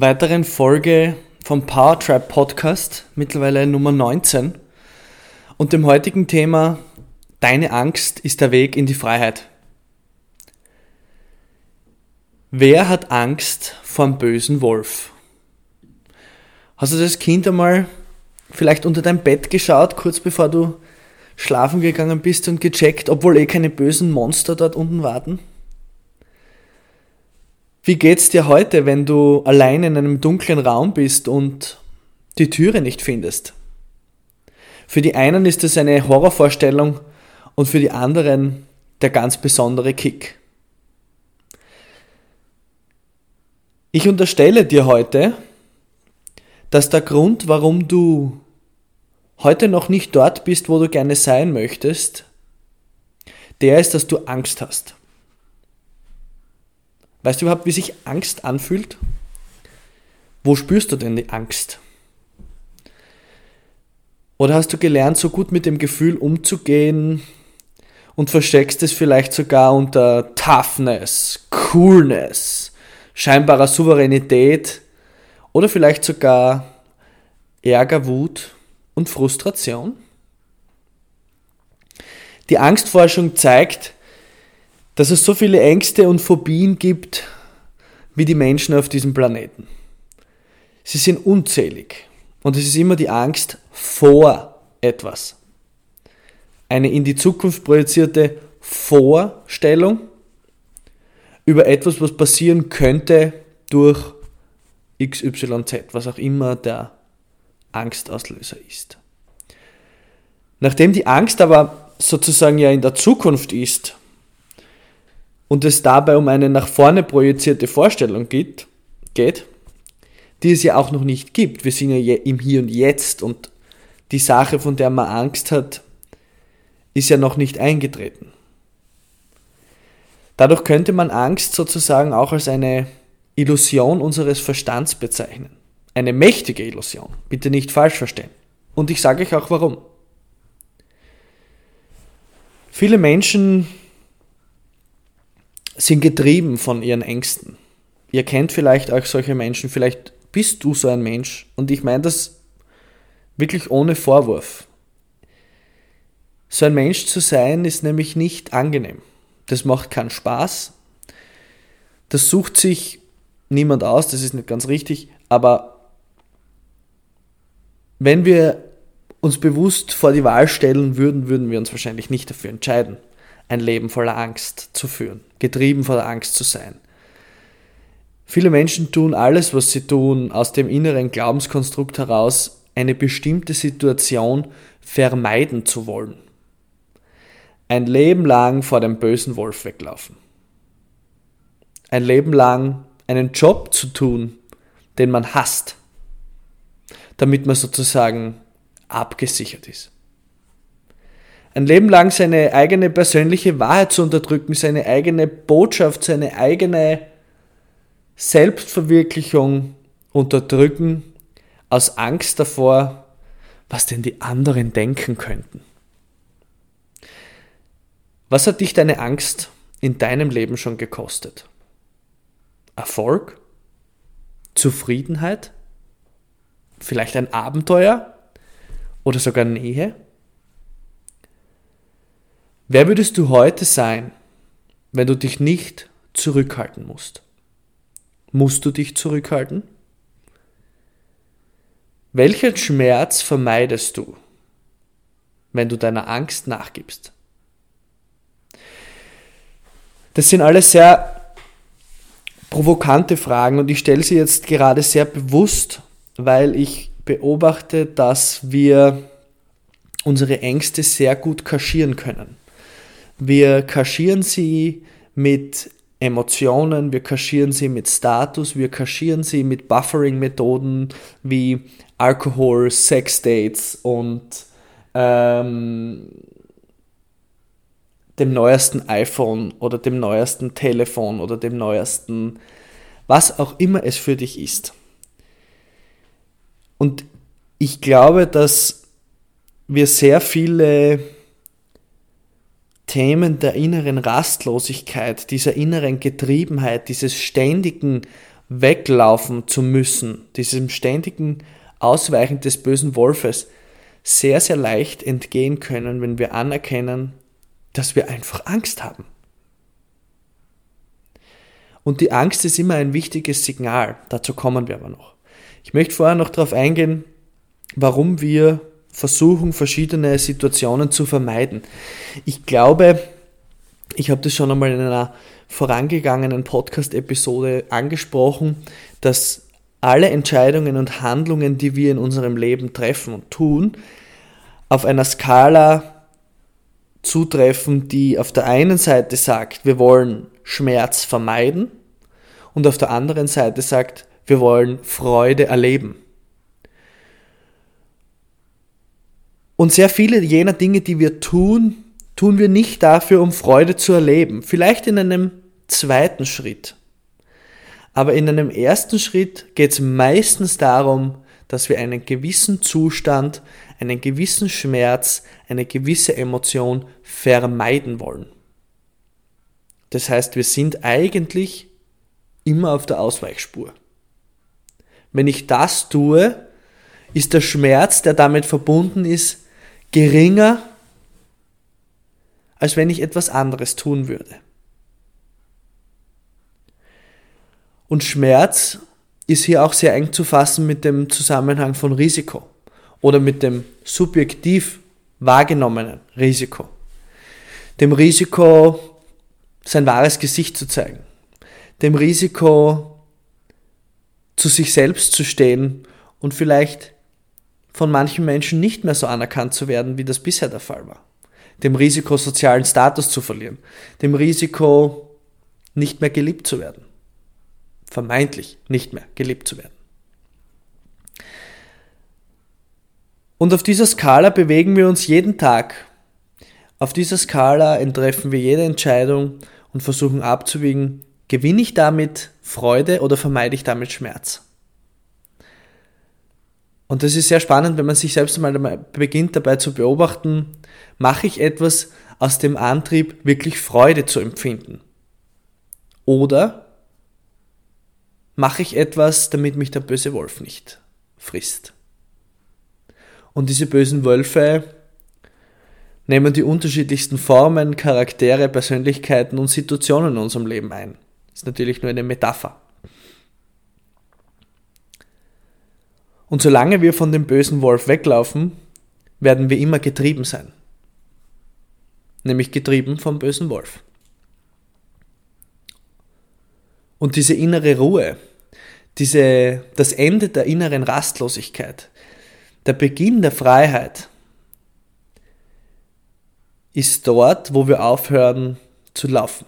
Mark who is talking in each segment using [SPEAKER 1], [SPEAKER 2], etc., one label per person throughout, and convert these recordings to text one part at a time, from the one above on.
[SPEAKER 1] weiteren Folge vom Power Trap Podcast, mittlerweile Nummer 19, und dem heutigen Thema Deine Angst ist der Weg in die Freiheit. Wer hat Angst vor dem bösen Wolf? Hast du das Kind einmal vielleicht unter dein Bett geschaut, kurz bevor du schlafen gegangen bist und gecheckt, obwohl eh keine bösen Monster dort unten warten? Wie geht's dir heute, wenn du allein in einem dunklen Raum bist und die Türe nicht findest? Für die einen ist es eine Horrorvorstellung und für die anderen der ganz besondere Kick. Ich unterstelle dir heute, dass der Grund, warum du heute noch nicht dort bist, wo du gerne sein möchtest, der ist, dass du Angst hast. Weißt du überhaupt, wie sich Angst anfühlt? Wo spürst du denn die Angst? Oder hast du gelernt, so gut mit dem Gefühl umzugehen und versteckst es vielleicht sogar unter Toughness, Coolness, scheinbarer Souveränität oder vielleicht sogar Ärger, Wut und Frustration? Die Angstforschung zeigt, dass es so viele Ängste und Phobien gibt wie die Menschen auf diesem Planeten. Sie sind unzählig und es ist immer die Angst vor etwas. Eine in die Zukunft projizierte Vorstellung über etwas, was passieren könnte durch XYZ, was auch immer der Angstauslöser ist. Nachdem die Angst aber sozusagen ja in der Zukunft ist und es dabei um eine nach vorne projizierte Vorstellung geht, geht, die es ja auch noch nicht gibt. Wir sind ja im Hier und Jetzt und die Sache, von der man Angst hat, ist ja noch nicht eingetreten. Dadurch könnte man Angst sozusagen auch als eine Illusion unseres Verstands bezeichnen. Eine mächtige Illusion. Bitte nicht falsch verstehen. Und ich sage euch auch warum. Viele Menschen sind getrieben von ihren Ängsten. Ihr kennt vielleicht auch solche Menschen, vielleicht bist du so ein Mensch und ich meine das wirklich ohne Vorwurf. So ein Mensch zu sein ist nämlich nicht angenehm. Das macht keinen Spaß. Das sucht sich niemand aus, das ist nicht ganz richtig, aber wenn wir uns bewusst vor die Wahl stellen würden, würden wir uns wahrscheinlich nicht dafür entscheiden ein Leben voller Angst zu führen, getrieben von der Angst zu sein. Viele Menschen tun alles, was sie tun, aus dem inneren Glaubenskonstrukt heraus, eine bestimmte Situation vermeiden zu wollen. Ein Leben lang vor dem bösen Wolf weglaufen. Ein Leben lang einen Job zu tun, den man hasst, damit man sozusagen abgesichert ist ein Leben lang seine eigene persönliche Wahrheit zu unterdrücken, seine eigene Botschaft, seine eigene Selbstverwirklichung unterdrücken, aus Angst davor, was denn die anderen denken könnten. Was hat dich deine Angst in deinem Leben schon gekostet? Erfolg? Zufriedenheit? Vielleicht ein Abenteuer? Oder sogar Nähe? Wer würdest du heute sein, wenn du dich nicht zurückhalten musst? Musst du dich zurückhalten? Welchen Schmerz vermeidest du, wenn du deiner Angst nachgibst? Das sind alles sehr provokante Fragen und ich stelle sie jetzt gerade sehr bewusst, weil ich beobachte, dass wir unsere Ängste sehr gut kaschieren können. Wir kaschieren sie mit Emotionen, wir kaschieren sie mit Status, wir kaschieren sie mit Buffering-Methoden wie Alkohol, Sex-Dates und ähm, dem neuesten iPhone oder dem neuesten Telefon oder dem neuesten, was auch immer es für dich ist. Und ich glaube, dass wir sehr viele Themen der inneren Rastlosigkeit, dieser inneren Getriebenheit, dieses ständigen Weglaufen zu müssen, diesem ständigen Ausweichen des bösen Wolfes sehr, sehr leicht entgehen können, wenn wir anerkennen, dass wir einfach Angst haben. Und die Angst ist immer ein wichtiges Signal, dazu kommen wir aber noch. Ich möchte vorher noch darauf eingehen, warum wir versuchen, verschiedene Situationen zu vermeiden. Ich glaube, ich habe das schon einmal in einer vorangegangenen Podcast-Episode angesprochen, dass alle Entscheidungen und Handlungen, die wir in unserem Leben treffen und tun, auf einer Skala zutreffen, die auf der einen Seite sagt, wir wollen Schmerz vermeiden und auf der anderen Seite sagt, wir wollen Freude erleben. Und sehr viele jener Dinge, die wir tun, tun wir nicht dafür, um Freude zu erleben. Vielleicht in einem zweiten Schritt. Aber in einem ersten Schritt geht es meistens darum, dass wir einen gewissen Zustand, einen gewissen Schmerz, eine gewisse Emotion vermeiden wollen. Das heißt, wir sind eigentlich immer auf der Ausweichspur. Wenn ich das tue, ist der Schmerz, der damit verbunden ist, geringer, als wenn ich etwas anderes tun würde. Und Schmerz ist hier auch sehr eng zu fassen mit dem Zusammenhang von Risiko oder mit dem subjektiv wahrgenommenen Risiko. Dem Risiko, sein wahres Gesicht zu zeigen. Dem Risiko, zu sich selbst zu stehen und vielleicht von manchen Menschen nicht mehr so anerkannt zu werden, wie das bisher der Fall war. Dem Risiko, sozialen Status zu verlieren. Dem Risiko, nicht mehr geliebt zu werden. Vermeintlich nicht mehr geliebt zu werden. Und auf dieser Skala bewegen wir uns jeden Tag. Auf dieser Skala entreffen wir jede Entscheidung und versuchen abzuwiegen, gewinne ich damit Freude oder vermeide ich damit Schmerz? Und das ist sehr spannend, wenn man sich selbst mal beginnt dabei zu beobachten, mache ich etwas aus dem Antrieb, wirklich Freude zu empfinden? Oder mache ich etwas, damit mich der böse Wolf nicht frisst? Und diese bösen Wölfe nehmen die unterschiedlichsten Formen, Charaktere, Persönlichkeiten und Situationen in unserem Leben ein. Das ist natürlich nur eine Metapher. Und solange wir von dem bösen Wolf weglaufen, werden wir immer getrieben sein. Nämlich getrieben vom bösen Wolf. Und diese innere Ruhe, diese, das Ende der inneren Rastlosigkeit, der Beginn der Freiheit ist dort, wo wir aufhören zu laufen.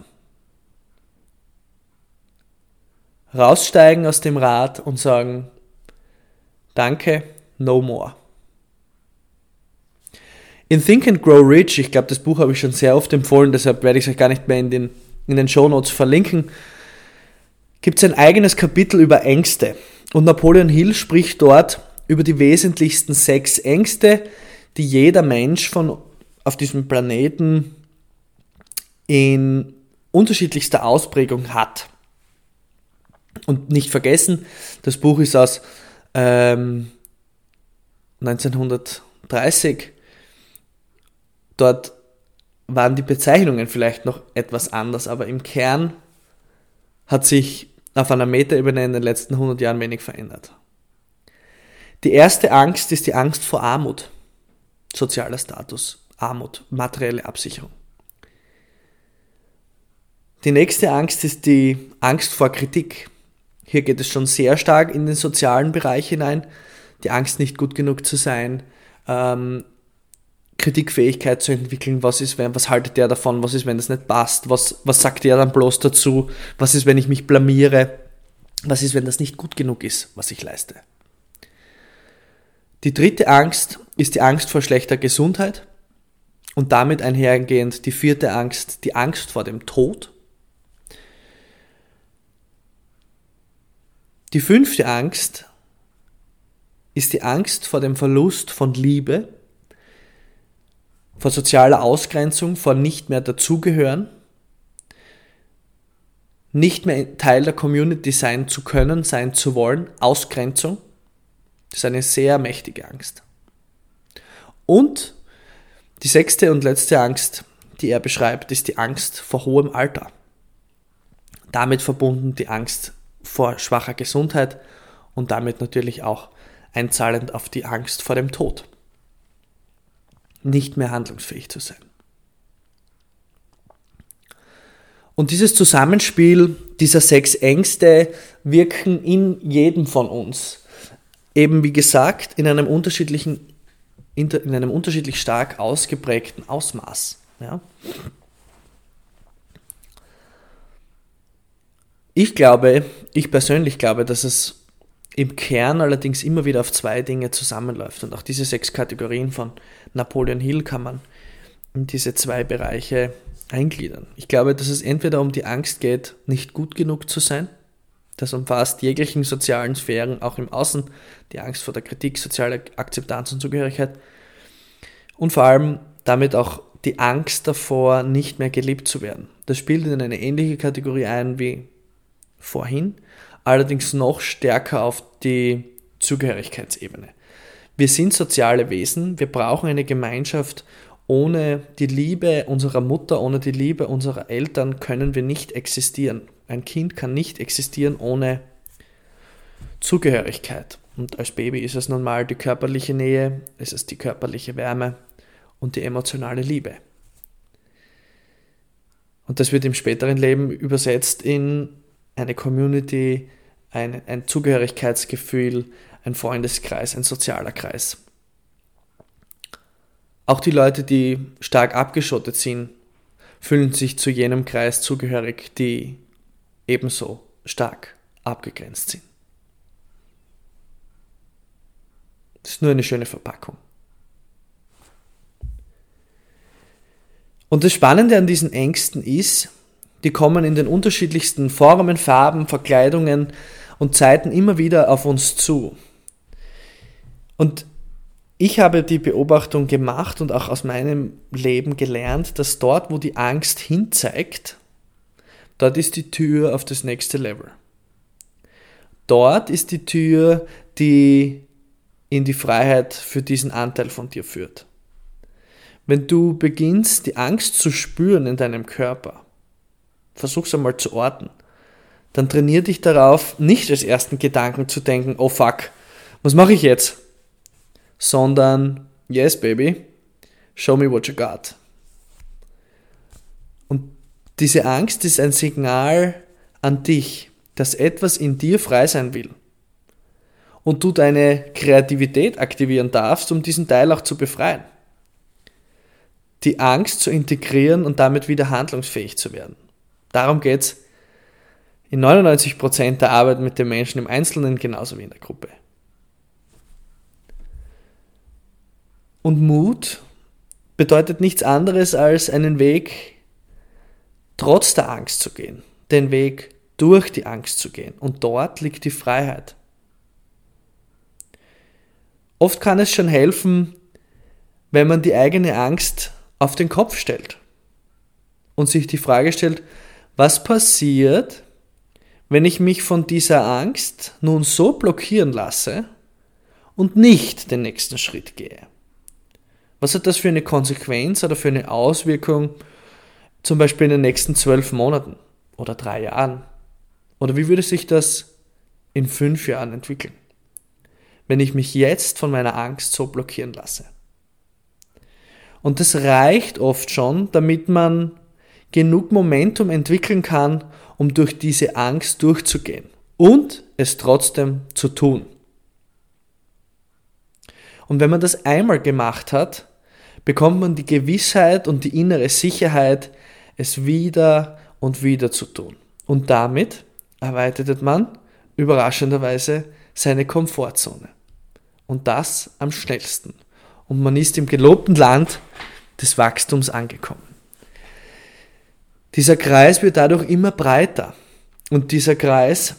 [SPEAKER 1] Raussteigen aus dem Rad und sagen, Danke, no more. In Think and Grow Rich, ich glaube, das Buch habe ich schon sehr oft empfohlen, deshalb werde ich es euch gar nicht mehr in den, in den Show Notes verlinken, gibt es ein eigenes Kapitel über Ängste. Und Napoleon Hill spricht dort über die wesentlichsten sechs Ängste, die jeder Mensch von, auf diesem Planeten in unterschiedlichster Ausprägung hat. Und nicht vergessen, das Buch ist aus ähm, 1930. Dort waren die Bezeichnungen vielleicht noch etwas anders, aber im Kern hat sich auf einer Metaebene in den letzten 100 Jahren wenig verändert. Die erste Angst ist die Angst vor Armut, sozialer Status, Armut, materielle Absicherung. Die nächste Angst ist die Angst vor Kritik. Hier geht es schon sehr stark in den sozialen Bereich hinein. Die Angst, nicht gut genug zu sein, ähm, Kritikfähigkeit zu entwickeln. Was ist, wenn, was haltet der davon? Was ist, wenn das nicht passt? Was, was sagt der dann bloß dazu? Was ist, wenn ich mich blamiere? Was ist, wenn das nicht gut genug ist, was ich leiste? Die dritte Angst ist die Angst vor schlechter Gesundheit und damit einhergehend die vierte Angst, die Angst vor dem Tod. Die fünfte Angst ist die Angst vor dem Verlust von Liebe, vor sozialer Ausgrenzung, vor nicht mehr dazugehören, nicht mehr Teil der Community sein zu können, sein zu wollen, Ausgrenzung. Das ist eine sehr mächtige Angst. Und die sechste und letzte Angst, die er beschreibt, ist die Angst vor hohem Alter. Damit verbunden die Angst vor schwacher Gesundheit und damit natürlich auch einzahlend auf die Angst vor dem Tod. Nicht mehr handlungsfähig zu sein. Und dieses Zusammenspiel dieser sechs Ängste wirken in jedem von uns. Eben wie gesagt, in einem unterschiedlichen, in einem unterschiedlich stark ausgeprägten Ausmaß. Ja? Ich glaube, ich persönlich glaube, dass es im Kern allerdings immer wieder auf zwei Dinge zusammenläuft. Und auch diese sechs Kategorien von Napoleon Hill kann man in diese zwei Bereiche eingliedern. Ich glaube, dass es entweder um die Angst geht, nicht gut genug zu sein. Das umfasst jeglichen sozialen Sphären, auch im Außen, die Angst vor der Kritik, soziale Akzeptanz und Zugehörigkeit. Und vor allem damit auch die Angst davor, nicht mehr geliebt zu werden. Das spielt in eine ähnliche Kategorie ein wie vorhin, allerdings noch stärker auf die Zugehörigkeitsebene. Wir sind soziale Wesen, wir brauchen eine Gemeinschaft. Ohne die Liebe unserer Mutter, ohne die Liebe unserer Eltern können wir nicht existieren. Ein Kind kann nicht existieren ohne Zugehörigkeit. Und als Baby ist es nun mal die körperliche Nähe, es ist die körperliche Wärme und die emotionale Liebe. Und das wird im späteren Leben übersetzt in eine Community, ein, ein Zugehörigkeitsgefühl, ein Freundeskreis, ein sozialer Kreis. Auch die Leute, die stark abgeschottet sind, fühlen sich zu jenem Kreis zugehörig, die ebenso stark abgegrenzt sind. Das ist nur eine schöne Verpackung. Und das Spannende an diesen Ängsten ist, die kommen in den unterschiedlichsten Formen, Farben, Verkleidungen und Zeiten immer wieder auf uns zu. Und ich habe die Beobachtung gemacht und auch aus meinem Leben gelernt, dass dort, wo die Angst hinzeigt, dort ist die Tür auf das nächste Level. Dort ist die Tür, die in die Freiheit für diesen Anteil von dir führt. Wenn du beginnst, die Angst zu spüren in deinem Körper, versuch's einmal zu orten. Dann trainier dich darauf, nicht als ersten Gedanken zu denken, oh fuck, was mache ich jetzt? Sondern, yes baby, show me what you got. Und diese Angst ist ein Signal an dich, dass etwas in dir frei sein will. Und du deine Kreativität aktivieren darfst, um diesen Teil auch zu befreien. Die Angst zu integrieren und damit wieder handlungsfähig zu werden. Darum geht es in 99% der Arbeit mit den Menschen im Einzelnen genauso wie in der Gruppe. Und Mut bedeutet nichts anderes als einen Weg trotz der Angst zu gehen, den Weg durch die Angst zu gehen. Und dort liegt die Freiheit. Oft kann es schon helfen, wenn man die eigene Angst auf den Kopf stellt und sich die Frage stellt, was passiert, wenn ich mich von dieser Angst nun so blockieren lasse und nicht den nächsten Schritt gehe? Was hat das für eine Konsequenz oder für eine Auswirkung zum Beispiel in den nächsten zwölf Monaten oder drei Jahren? Oder wie würde sich das in fünf Jahren entwickeln, wenn ich mich jetzt von meiner Angst so blockieren lasse? Und das reicht oft schon, damit man genug Momentum entwickeln kann, um durch diese Angst durchzugehen und es trotzdem zu tun. Und wenn man das einmal gemacht hat, bekommt man die Gewissheit und die innere Sicherheit, es wieder und wieder zu tun. Und damit erweitert man überraschenderweise seine Komfortzone. Und das am schnellsten. Und man ist im gelobten Land des Wachstums angekommen. Dieser Kreis wird dadurch immer breiter. Und dieser Kreis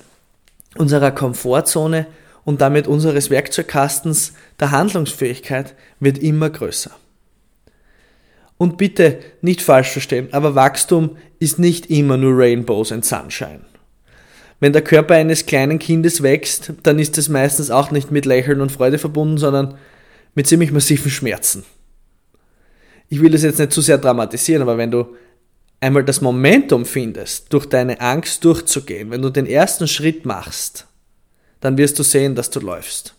[SPEAKER 1] unserer Komfortzone und damit unseres Werkzeugkastens der Handlungsfähigkeit wird immer größer. Und bitte nicht falsch verstehen, aber Wachstum ist nicht immer nur Rainbows and Sunshine. Wenn der Körper eines kleinen Kindes wächst, dann ist es meistens auch nicht mit Lächeln und Freude verbunden, sondern mit ziemlich massiven Schmerzen. Ich will das jetzt nicht zu sehr dramatisieren, aber wenn du einmal das Momentum findest, durch deine Angst durchzugehen, wenn du den ersten Schritt machst, dann wirst du sehen, dass du läufst.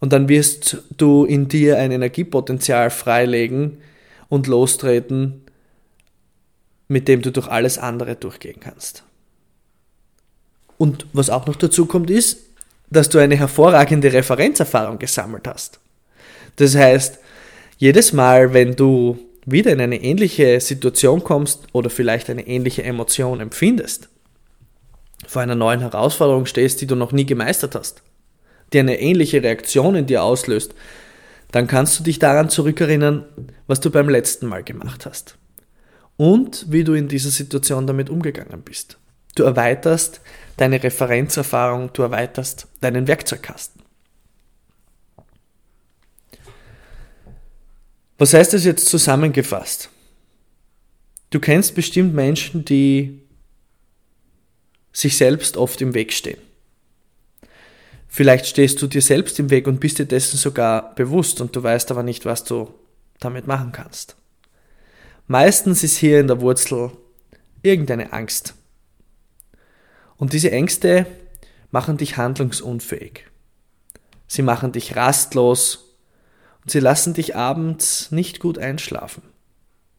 [SPEAKER 1] Und dann wirst du in dir ein Energiepotenzial freilegen und lostreten, mit dem du durch alles andere durchgehen kannst. Und was auch noch dazu kommt, ist, dass du eine hervorragende Referenzerfahrung gesammelt hast. Das heißt, jedes Mal, wenn du wieder in eine ähnliche Situation kommst oder vielleicht eine ähnliche Emotion empfindest, vor einer neuen Herausforderung stehst, die du noch nie gemeistert hast, die eine ähnliche Reaktion in dir auslöst, dann kannst du dich daran zurückerinnern, was du beim letzten Mal gemacht hast und wie du in dieser Situation damit umgegangen bist. Du erweiterst deine Referenzerfahrung, du erweiterst deinen Werkzeugkasten. Was heißt das jetzt zusammengefasst? Du kennst bestimmt Menschen, die sich selbst oft im Weg stehen. Vielleicht stehst du dir selbst im Weg und bist dir dessen sogar bewusst und du weißt aber nicht, was du damit machen kannst. Meistens ist hier in der Wurzel irgendeine Angst. Und diese Ängste machen dich handlungsunfähig. Sie machen dich rastlos sie lassen dich abends nicht gut einschlafen.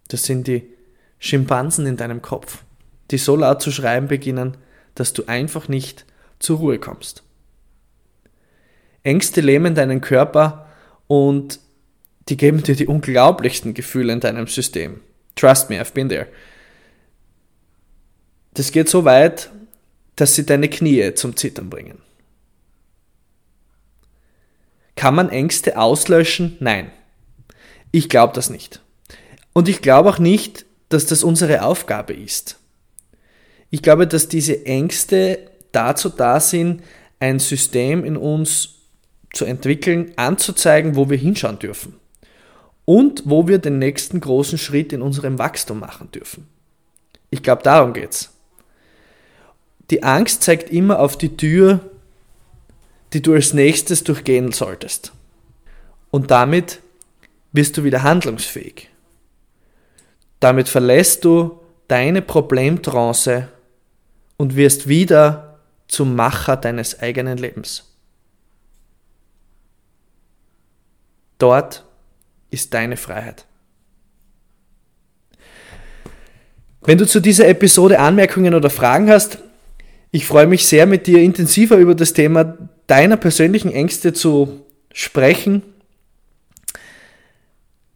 [SPEAKER 1] Das sind die Schimpansen in deinem Kopf, die so laut zu schreiben beginnen, dass du einfach nicht zur Ruhe kommst. Ängste lähmen deinen Körper und die geben dir die unglaublichsten Gefühle in deinem System. Trust me, I've been there. Das geht so weit, dass sie deine Knie zum Zittern bringen. Kann man Ängste auslöschen? Nein. Ich glaube das nicht. Und ich glaube auch nicht, dass das unsere Aufgabe ist. Ich glaube, dass diese Ängste dazu da sind, ein System in uns zu entwickeln, anzuzeigen, wo wir hinschauen dürfen und wo wir den nächsten großen Schritt in unserem Wachstum machen dürfen. Ich glaube, darum geht's. Die Angst zeigt immer auf die Tür, die du als nächstes durchgehen solltest. Und damit wirst du wieder handlungsfähig. Damit verlässt du deine Problemtrance und wirst wieder zum Macher deines eigenen Lebens. Dort ist deine Freiheit. Wenn du zu dieser Episode Anmerkungen oder Fragen hast, ich freue mich sehr, mit dir intensiver über das Thema deiner persönlichen Ängste zu sprechen.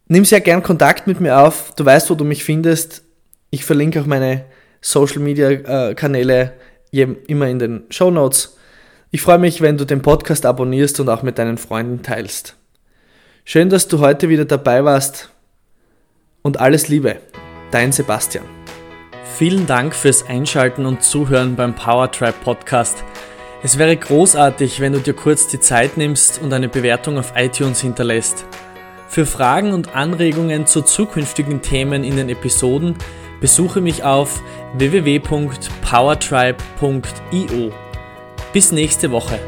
[SPEAKER 1] Nimm sehr gern Kontakt mit mir auf. Du weißt, wo du mich findest. Ich verlinke auch meine Social Media äh, Kanäle immer in den Show Notes. Ich freue mich, wenn du den Podcast abonnierst und auch mit deinen Freunden teilst. Schön, dass du heute wieder dabei warst und alles Liebe, dein Sebastian.
[SPEAKER 2] Vielen Dank fürs Einschalten und Zuhören beim Powertribe Podcast. Es wäre großartig, wenn du dir kurz die Zeit nimmst und eine Bewertung auf iTunes hinterlässt. Für Fragen und Anregungen zu zukünftigen Themen in den Episoden besuche mich auf www.powertribe.io. Bis nächste Woche.